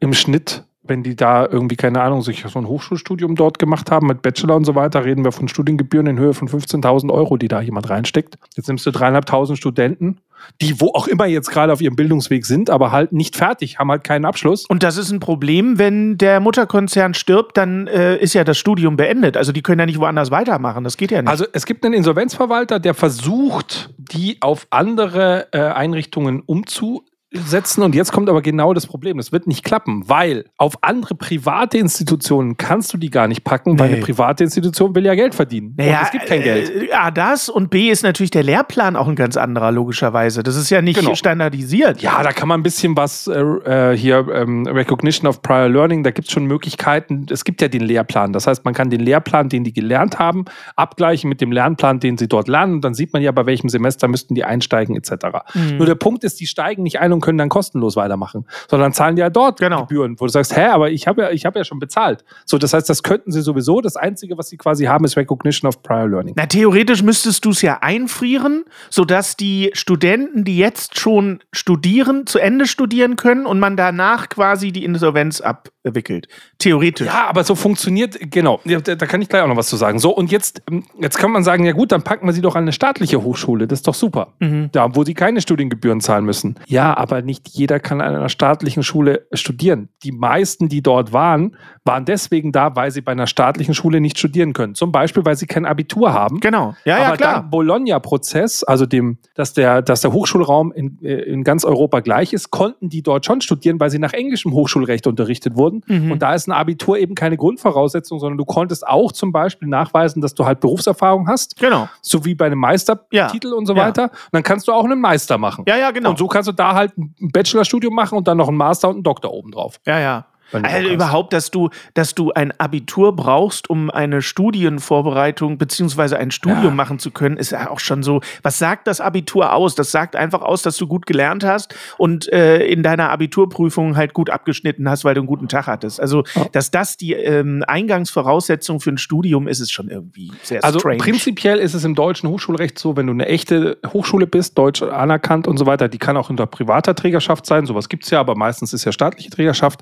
im Schnitt, wenn die da irgendwie, keine Ahnung, sich so ein Hochschulstudium dort gemacht haben mit Bachelor und so weiter, reden wir von Studiengebühren in Höhe von 15.000 Euro, die da jemand reinsteckt. Jetzt nimmst du dreieinhalbtausend Studenten, die wo auch immer jetzt gerade auf ihrem Bildungsweg sind, aber halt nicht fertig, haben halt keinen Abschluss. Und das ist ein Problem, wenn der Mutterkonzern stirbt, dann äh, ist ja das Studium beendet. Also die können ja nicht woanders weitermachen. Das geht ja nicht. Also es gibt einen Insolvenzverwalter, der versucht, die auf andere äh, Einrichtungen umzu setzen und jetzt kommt aber genau das Problem. Das wird nicht klappen, weil auf andere private Institutionen kannst du die gar nicht packen, weil Nee. eine private Institution will ja Geld verdienen. Naja, und es gibt kein Geld. Äh, A, das und B ist natürlich der Lehrplan auch ein ganz anderer, logischerweise. Das ist ja nicht Genau. standardisiert. Ja, da kann man ein bisschen was äh, äh, hier, ähm, Recognition of Prior Learning, da gibt es schon Möglichkeiten. Es gibt ja den Lehrplan. Das heißt, man kann den Lehrplan, den die gelernt haben, abgleichen mit dem Lernplan, den sie dort lernen. Und dann sieht man ja, bei welchem Semester müssten die einsteigen, etc. Mhm. Nur der Punkt ist, die steigen nicht ein und können dann kostenlos weitermachen, sondern zahlen ja dort Genau. Gebühren, wo du sagst, hä, aber ich habe ja, ich habe ja schon bezahlt. So, das heißt, das könnten sie sowieso. Das Einzige, was sie quasi haben, ist Recognition of Prior Learning. Na, theoretisch müsstest du es ja einfrieren, sodass die Studenten, die jetzt schon studieren, zu Ende studieren können und man danach quasi die Insolvenz abwickelt. Theoretisch. Ja, aber so funktioniert, genau, da, da kann ich gleich auch noch was zu sagen. So, und jetzt, ähm, jetzt kann man sagen, ja gut, dann packen wir sie doch an eine staatliche Hochschule, das ist doch super. Mhm. Da, wo sie keine Studiengebühren zahlen müssen. Ja, aber nicht jeder kann an einer staatlichen Schule studieren. Die meisten, die dort waren, waren deswegen da, weil sie bei einer staatlichen Schule nicht studieren können. Zum Beispiel, weil sie kein Abitur haben. Genau. Ja, aber ja, klar. dank Bologna-Prozess, also dem, dass der, dass der Hochschulraum in, äh, in ganz Europa gleich ist, konnten die dort schon studieren, weil sie nach englischem Hochschulrecht unterrichtet wurden. Mhm. Und da ist ein Abitur eben keine Grundvoraussetzung, sondern du konntest auch zum Beispiel nachweisen, dass du halt Berufserfahrung hast, Genau. so wie bei einem Meistertitel Ja. und so Ja. weiter. Und dann kannst du auch einen Meister machen. Ja, ja, genau. Und so kannst du da halt ein Bachelorstudium machen und dann noch einen Master und einen Doktor obendrauf. Ja, ja. Also überhaupt, dass du, dass du ein Abitur brauchst, um eine Studienvorbereitung beziehungsweise ein Studium Ja. machen zu können, ist ja auch schon so. Was sagt das Abitur aus? Das sagt einfach aus, dass du gut gelernt hast und äh, in deiner Abiturprüfung halt gut abgeschnitten hast, weil du einen guten Tag hattest. Also, dass das die ähm, Eingangsvoraussetzung für ein Studium ist, ist schon irgendwie sehr Also strange. prinzipiell ist es im deutschen Hochschulrecht so, wenn du eine echte Hochschule bist, deutsch anerkannt und so weiter, die kann auch unter privater Trägerschaft sein, sowas gibt es ja, aber meistens ist ja staatliche Trägerschaft,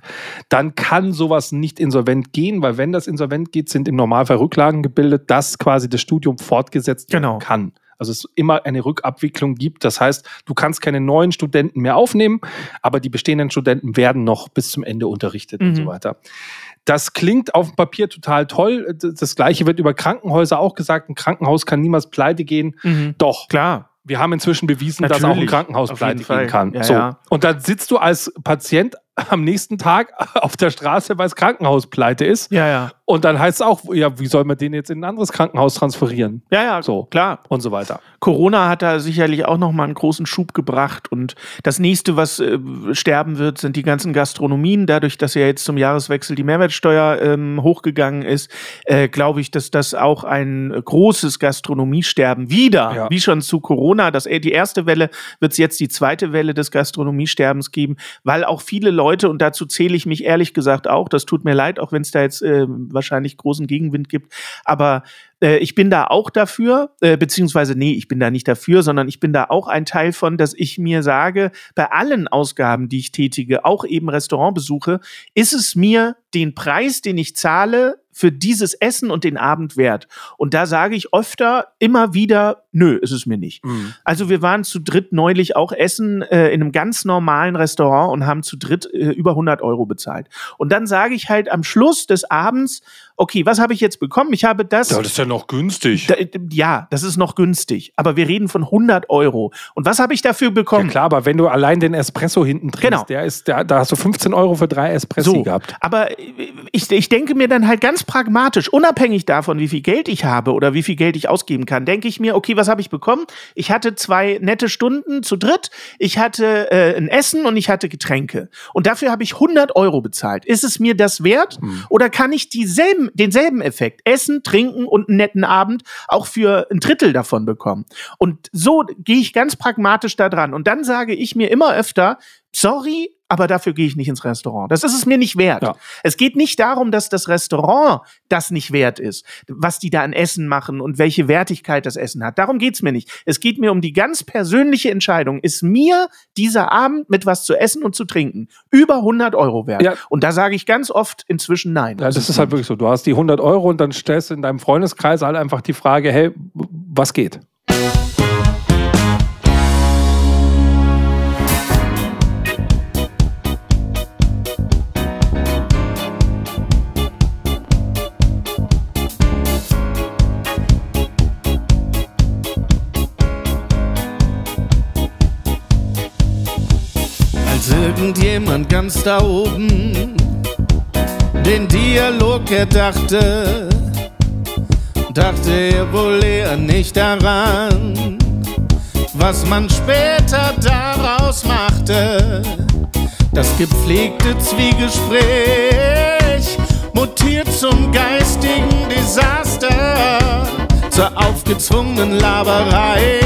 dann kann sowas nicht insolvent gehen, weil wenn das insolvent geht, sind im Normalfall Rücklagen gebildet, dass quasi das Studium fortgesetzt werden Genau. kann. Also es immer eine Rückabwicklung gibt. Das heißt, du kannst keine neuen Studenten mehr aufnehmen, aber die bestehenden Studenten werden noch bis zum Ende unterrichtet und Mhm. so weiter. Das klingt auf dem Papier total toll. Das gleiche wird über Krankenhäuser auch gesagt. Ein Krankenhaus kann niemals pleite gehen. Mhm. Doch. Klar. Wir haben inzwischen bewiesen, dass auch ein Natürlich. Krankenhaus pleite gehen kann. Ja, so. ja. Und dann sitzt du als Patient am nächsten Tag auf der Straße, weil das Krankenhaus pleite ist. Ja, ja. Und dann heißt es auch, ja, wie soll man den jetzt in ein anderes Krankenhaus transferieren? Ja, ja, So. klar. Und so weiter. Corona hat da sicherlich auch noch mal einen großen Schub gebracht und das nächste, was äh, sterben wird, sind die ganzen Gastronomien. Dadurch, dass ja jetzt zum Jahreswechsel die Mehrwertsteuer ähm, hochgegangen ist, äh, glaube ich, dass das auch ein äh, großes Gastronomiesterben wieder, Ja. wie schon zu Corona, das die erste Welle wird es jetzt die zweite Welle des Gastronomiesterbens geben, weil auch viele Leute und dazu zähle ich mich ehrlich gesagt auch. Das tut mir leid, auch wenn es da jetzt äh, wahrscheinlich großen Gegenwind gibt, aber äh, ich bin da auch dafür, äh, beziehungsweise nee, ich bin da nicht dafür, sondern ich bin da auch ein Teil von, dass ich mir sage, bei allen Ausgaben, die ich tätige, auch eben Restaurantbesuche, ist es mir den Preis, den ich zahle, für dieses Essen und den Abend wert. Und da sage ich öfter immer wieder, nö, ist es mir nicht. Also wir waren zu dritt neulich auch essen äh, in einem ganz normalen Restaurant und haben zu dritt äh, über 100 Euro bezahlt. Und dann sage ich halt am Schluss des Abends, okay, was habe ich jetzt bekommen? Ich habe das. Ja, das ist ja noch günstig. Da, ja, das ist noch günstig. Aber wir reden von 100 Euro. Und was habe ich dafür Ja bekommen? klar, aber wenn du allein den Espresso hinten trinkst, Genau. der ist, der, da hast du 15 Euro für drei Espressi So, gehabt. aber ich, ich denke mir dann halt ganz pragmatisch, unabhängig davon, wie viel Geld ich habe oder wie viel Geld ich ausgeben kann, denke ich mir, okay, was habe ich bekommen? Ich hatte zwei nette Stunden zu dritt, ich hatte äh, ein Essen und ich hatte Getränke. Und dafür habe ich 100 Euro bezahlt. Ist es mir das wert? Oder kann ich dieselben, denselben Effekt, Essen, Trinken und einen netten Abend, auch für ein Drittel davon bekommen? Und so gehe ich ganz pragmatisch da dran. Und dann sage ich mir immer öfter, sorry, aber dafür gehe ich nicht ins Restaurant. Das ist es mir nicht wert. Ja. Es geht nicht darum, dass das Restaurant das nicht wert ist, was die da an Essen machen und welche Wertigkeit das Essen hat. Darum geht's mir nicht. Es geht mir um die ganz persönliche Entscheidung. Ist mir dieser Abend mit was zu essen und zu trinken über 100 Euro wert? Ja. Und da sage ich ganz oft inzwischen nein. Ja, das ist halt wirklich so. Du hast die 100 Euro und dann stellst du in deinem Freundeskreis halt einfach die Frage, hey, was geht? Irgendjemand ganz da oben den Dialog erdachte, dachte er wohl eher nicht daran, was man später daraus machte. Das gepflegte Zwiegespräch mutiert zum geistigen Desaster, zur aufgezwungenen Laberei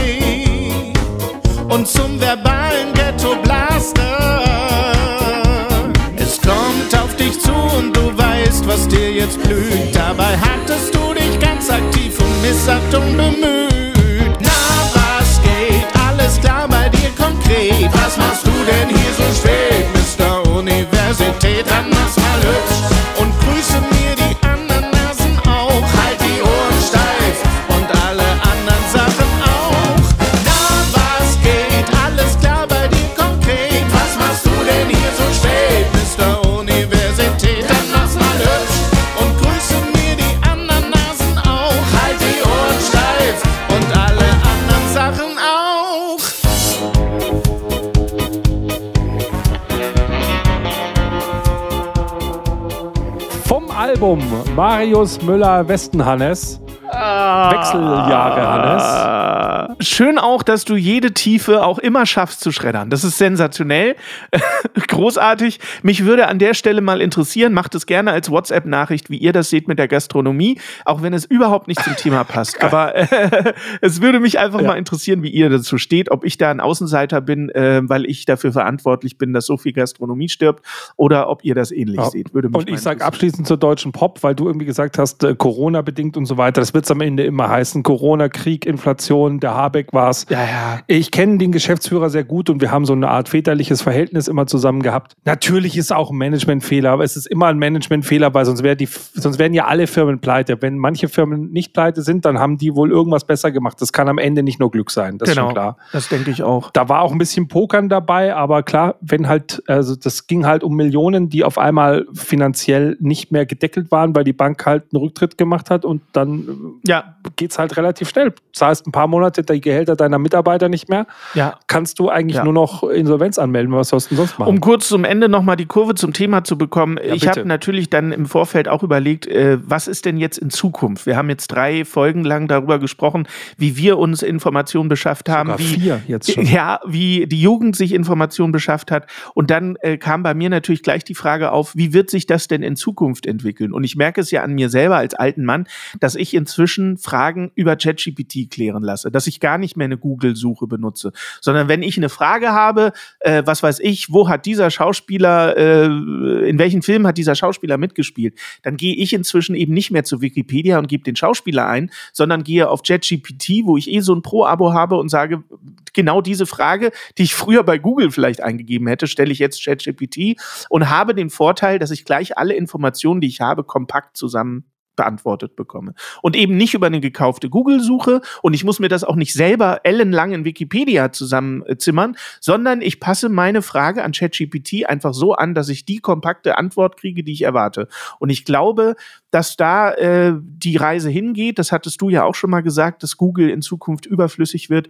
und zum verbalen Ghetto-Blaster. Was dir jetzt blüht. Dabei hattest du dich ganz aktiv um Missachtung bemüht. Na, was geht? Alles klar bei dir konkret. Was machst du denn hier so spät, Album Marius Müller-Westenhannes. Wechseljahre, Hannes. Schön auch, dass du jede Tiefe auch immer schaffst zu schreddern. Das ist sensationell. Großartig. Mich würde an der Stelle mal interessieren, macht es gerne als WhatsApp-Nachricht, wie ihr das seht mit der Gastronomie, auch wenn es überhaupt nicht zum Thema passt. Aber äh, es würde mich einfach mal interessieren, wie ihr dazu steht, ob ich da ein Außenseiter bin, äh, weil ich dafür verantwortlich bin, dass so viel Gastronomie stirbt, oder ob ihr das ähnlich Ja. seht. Würde mich Und ich sage abschließend zur deutschen Pop, weil du irgendwie gesagt hast, äh, Corona-bedingt und so weiter. Das wird es am Ende immer heißen. Corona, Krieg, Inflation, der Habeck war es. Ja, ja. Ich kenne den Geschäftsführer sehr gut und wir haben so eine Art väterliches Verhältnis immer zusammen gehabt. Natürlich ist auch ein Managementfehler, aber es ist immer ein Managementfehler, weil sonst, wär die, sonst wären ja alle Firmen pleite. Wenn manche Firmen nicht pleite sind, dann haben die wohl irgendwas besser gemacht. Das kann am Ende nicht nur Glück sein. Das ist Genau, schon klar. das denke ich auch. Da war auch ein bisschen Pokern dabei, aber klar, wenn halt, also das ging halt um Millionen, die auf einmal finanziell nicht mehr gedeckelt waren, weil die Bank halt einen Rücktritt gemacht hat und dann Ja, äh, geht's halt relativ schnell. Zahlst ein paar Monate die Gehälter deiner Mitarbeiter nicht mehr, ja. kannst du eigentlich Ja. nur noch Insolvenz anmelden. Was sollst du denn sonst machen? Um kurz zum Ende nochmal die Kurve zum Thema zu bekommen. ich bitte. habe natürlich dann im Vorfeld auch überlegt, äh, was ist denn jetzt in Zukunft? Wir haben jetzt drei Folgen lang darüber gesprochen, wie wir uns Informationen beschafft haben, Sogar wie vier jetzt schon. ja, wie die Jugend sich Informationen beschafft hat. Und dann äh, kam bei mir natürlich gleich die Frage auf, wie wird sich das denn in Zukunft entwickeln? Und ich merke es ja an mir selber als alten Mann, dass ich inzwischen Fragen über ChatGPT klären lasse, dass ich gar nicht mehr eine Google-Suche benutze, sondern wenn ich eine Frage habe, äh, was weiß ich, wo hat dieser Schauspieler, äh, in welchem Film hat dieser Schauspieler mitgespielt, dann gehe ich inzwischen eben nicht mehr zu Wikipedia und gebe den Schauspieler ein, sondern gehe auf ChatGPT, wo ich eh so ein Pro-Abo habe und sage, genau diese Frage, die ich früher bei Google vielleicht eingegeben hätte, stelle ich jetzt ChatGPT und habe den Vorteil, dass ich gleich alle Informationen, die ich habe, kompakt zusammen beantwortet bekomme. Und eben nicht über eine gekaufte Google-Suche und ich muss mir das auch nicht selber ellenlang in Wikipedia zusammenzimmern, sondern ich passe meine Frage an ChatGPT einfach so an, dass ich die kompakte Antwort kriege, die ich erwarte. Und ich glaube, dass da äh, die Reise hingeht, das hattest du ja auch schon mal gesagt, dass Google in Zukunft überflüssig wird.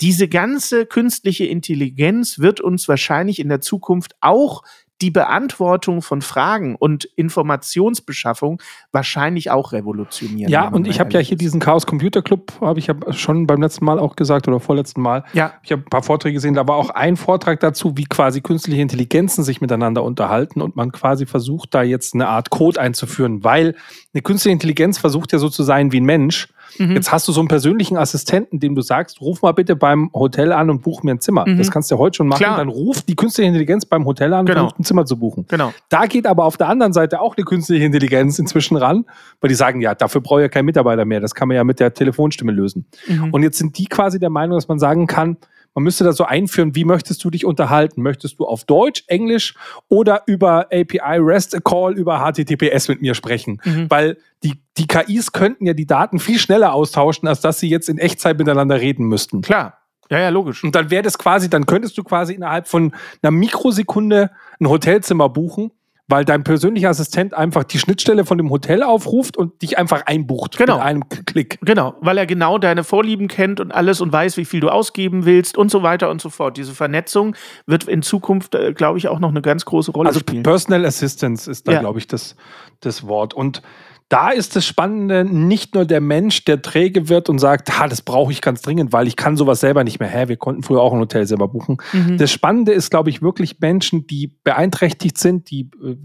Diese ganze künstliche Intelligenz wird uns wahrscheinlich in der Zukunft auch die Beantwortung von Fragen und Informationsbeschaffung wahrscheinlich auch revolutionieren. Ja, und ich habe ja hier diesen Chaos Computer Club, habe ich ja schon beim letzten Mal auch gesagt oder vorletzten Mal. Ja. Ich habe ein paar Vorträge gesehen, da war auch ein Vortrag dazu, wie quasi künstliche Intelligenzen sich miteinander unterhalten und man quasi versucht, da jetzt eine Art Code einzuführen, weil eine künstliche Intelligenz versucht ja so zu sein wie ein Mensch. Mhm. Jetzt hast du so einen persönlichen Assistenten, dem du sagst, ruf mal bitte beim Hotel an und buch mir ein Zimmer. Mhm. Das kannst du ja heute schon machen. Klar. Dann ruft die künstliche Intelligenz beim Hotel an und Genau. versucht ein Zimmer zu buchen. Genau. Da geht aber auf der anderen Seite auch eine künstliche Intelligenz inzwischen ran, weil die sagen, ja, dafür brauche ich ja keinen Mitarbeiter mehr. Das kann man ja mit der Telefonstimme lösen. Mhm. Und jetzt sind die quasi der Meinung, dass man sagen kann, man müsste das so einführen, wie möchtest du dich unterhalten? Möchtest du auf Deutsch, Englisch oder über API REST Call über HTTPS mit mir sprechen? Mhm. Weil die, die KIs könnten ja die Daten viel schneller austauschen, als dass sie jetzt in Echtzeit miteinander reden müssten. Klar. Ja, ja, logisch. Und dann wäre das quasi, dann könntest du quasi innerhalb von einer Mikrosekunde ein Hotelzimmer buchen, weil dein persönlicher Assistent einfach die Schnittstelle von dem Hotel aufruft und dich einfach einbucht genau. mit einem Klick. Genau, weil er genau deine Vorlieben kennt und alles und weiß, wie viel du ausgeben willst und so weiter und so fort. Diese Vernetzung wird in Zukunft, äh, glaube ich, auch noch eine ganz große Rolle also spielen. Personal Assistance ist da, ja. glaube ich, das, das Wort. Und da ist das Spannende nicht nur der Mensch, der träge wird und sagt, ha, das brauche ich ganz dringend, weil ich kann sowas selber nicht mehr. Hä, wir konnten früher auch ein Hotel selber buchen. Mhm. Das Spannende ist, glaube ich, wirklich Menschen, die beeinträchtigt sind, die äh,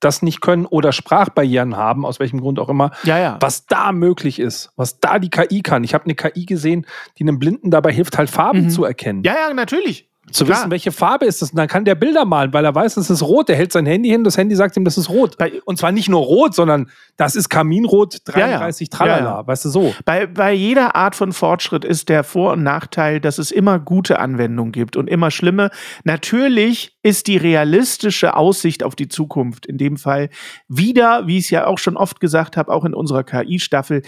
das nicht können oder Sprachbarrieren haben, aus welchem Grund auch immer, ja, ja. was da möglich ist, was da die KI kann. Ich habe eine KI gesehen, die einem Blinden dabei hilft, halt Farben mhm. zu erkennen. Ja, ja, natürlich zu Klar. wissen, welche Farbe ist das. Und dann kann der Bilder malen, weil er weiß, es ist rot. Der hält sein Handy hin, das Handy sagt ihm, das ist rot. Und zwar nicht nur rot, sondern das ist Kaminrot 33 ja, ja. Tralala, ja, weißt du so. Bei, bei jeder Art von Fortschritt ist der Vor- und Nachteil, dass es immer gute Anwendungen gibt und immer schlimme. Natürlich ist die realistische Aussicht auf die Zukunft in dem Fall wieder, wie ich es ja auch schon oft gesagt habe, auch in unserer KI-Staffel,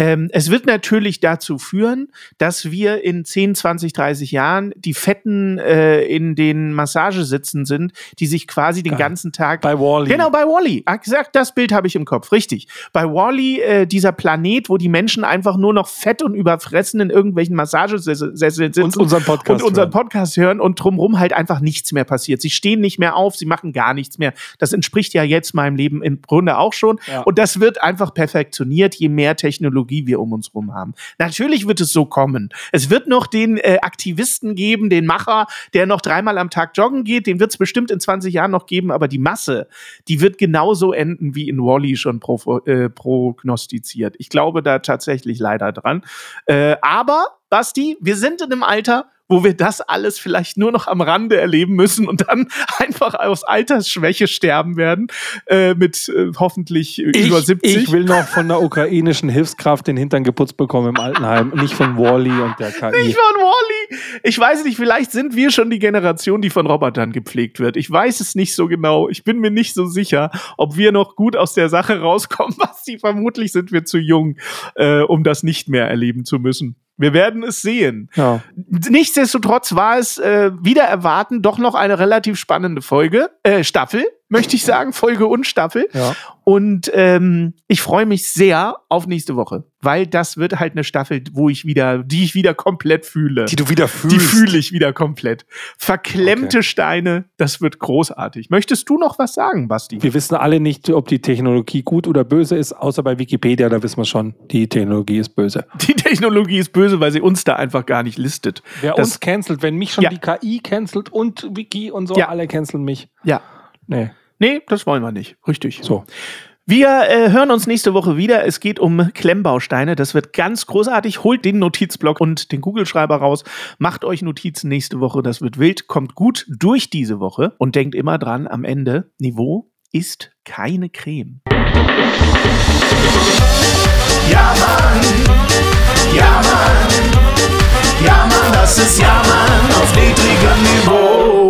ähm, es wird natürlich dazu führen, dass wir in 10, 20, 30 Jahren die Fetten äh, in den Massagesitzen sind, die sich quasi den Geil. ganzen Tag. Bei Wally. Genau, bei Wally. Ah, gesagt, das Bild habe ich im Kopf, richtig. Bei Wally, äh, dieser Planet, wo die Menschen einfach nur noch fett und überfressen in irgendwelchen Massagesesseln sitzen und unseren Podcast, und unseren Podcast hören und drumherum halt einfach nichts mehr passiert. Sie stehen nicht mehr auf, sie machen gar nichts mehr. Das entspricht ja jetzt meinem Leben im Grunde auch schon. Ja. Und das wird einfach perfektioniert, je mehr Technologie Technologie wir um uns herum haben. Natürlich wird es so kommen. Es wird noch den äh, Aktivisten geben, den Macher, der noch dreimal am Tag joggen geht. Den wird es bestimmt in 20 Jahren noch geben, aber die Masse, die wird genauso enden wie in Wally schon pro, äh, prognostiziert. Ich glaube da tatsächlich leider dran. Äh, aber, Basti, wir sind in einem Alter, wo wir das alles vielleicht nur noch am Rande erleben müssen und dann einfach aus Altersschwäche sterben werden, äh, mit äh, hoffentlich ich, über 70. Ich will noch von der ukrainischen Hilfskraft den Hintern geputzt bekommen im Altenheim, nicht von Wally und der KI. Nicht von Wally! Ich weiß nicht, vielleicht sind wir schon die Generation, die von Robotern gepflegt wird. Ich weiß es nicht so genau. Ich bin mir nicht so sicher, ob wir noch gut aus der Sache rauskommen, was die vermutlich sind wir zu jung, äh, um das nicht mehr erleben zu müssen. Wir werden es sehen. Ja. Nichtsdestotrotz war es äh, wieder erwarten doch noch eine relativ spannende Folge, äh, Staffel möchte ich sagen, Folge und Staffel. Ja. Und ähm, ich freue mich sehr auf nächste Woche, weil das wird halt eine Staffel, wo ich wieder, die ich wieder komplett fühle. Die du wieder fühlst. Die fühle ich wieder komplett. Verklemmte okay. Steine, das wird großartig. Möchtest du noch was sagen, Basti? Wir wissen alle nicht, ob die Technologie gut oder böse ist, außer bei Wikipedia, da wissen wir schon, die Technologie ist böse. Die Technologie ist böse, weil sie uns da einfach gar nicht listet. Wer das, uns cancelt, wenn mich schon ja. die KI cancelt und Wiki und so, ja. alle canceln mich. Ja. Nee. Nee, das wollen wir nicht. Richtig. So. Wir äh, hören uns nächste Woche wieder. Es geht um Klemmbausteine. Das wird ganz großartig. Holt den Notizblock und den Kugelschreiber raus. Macht euch Notizen nächste Woche. Das wird wild. Kommt gut durch diese Woche. Und denkt immer dran, am Ende, Niveau ist keine Creme. Ja, Mann. Ja, Mann. Ja, Mann, das ist Ja, Mann auf niedrigem Niveau.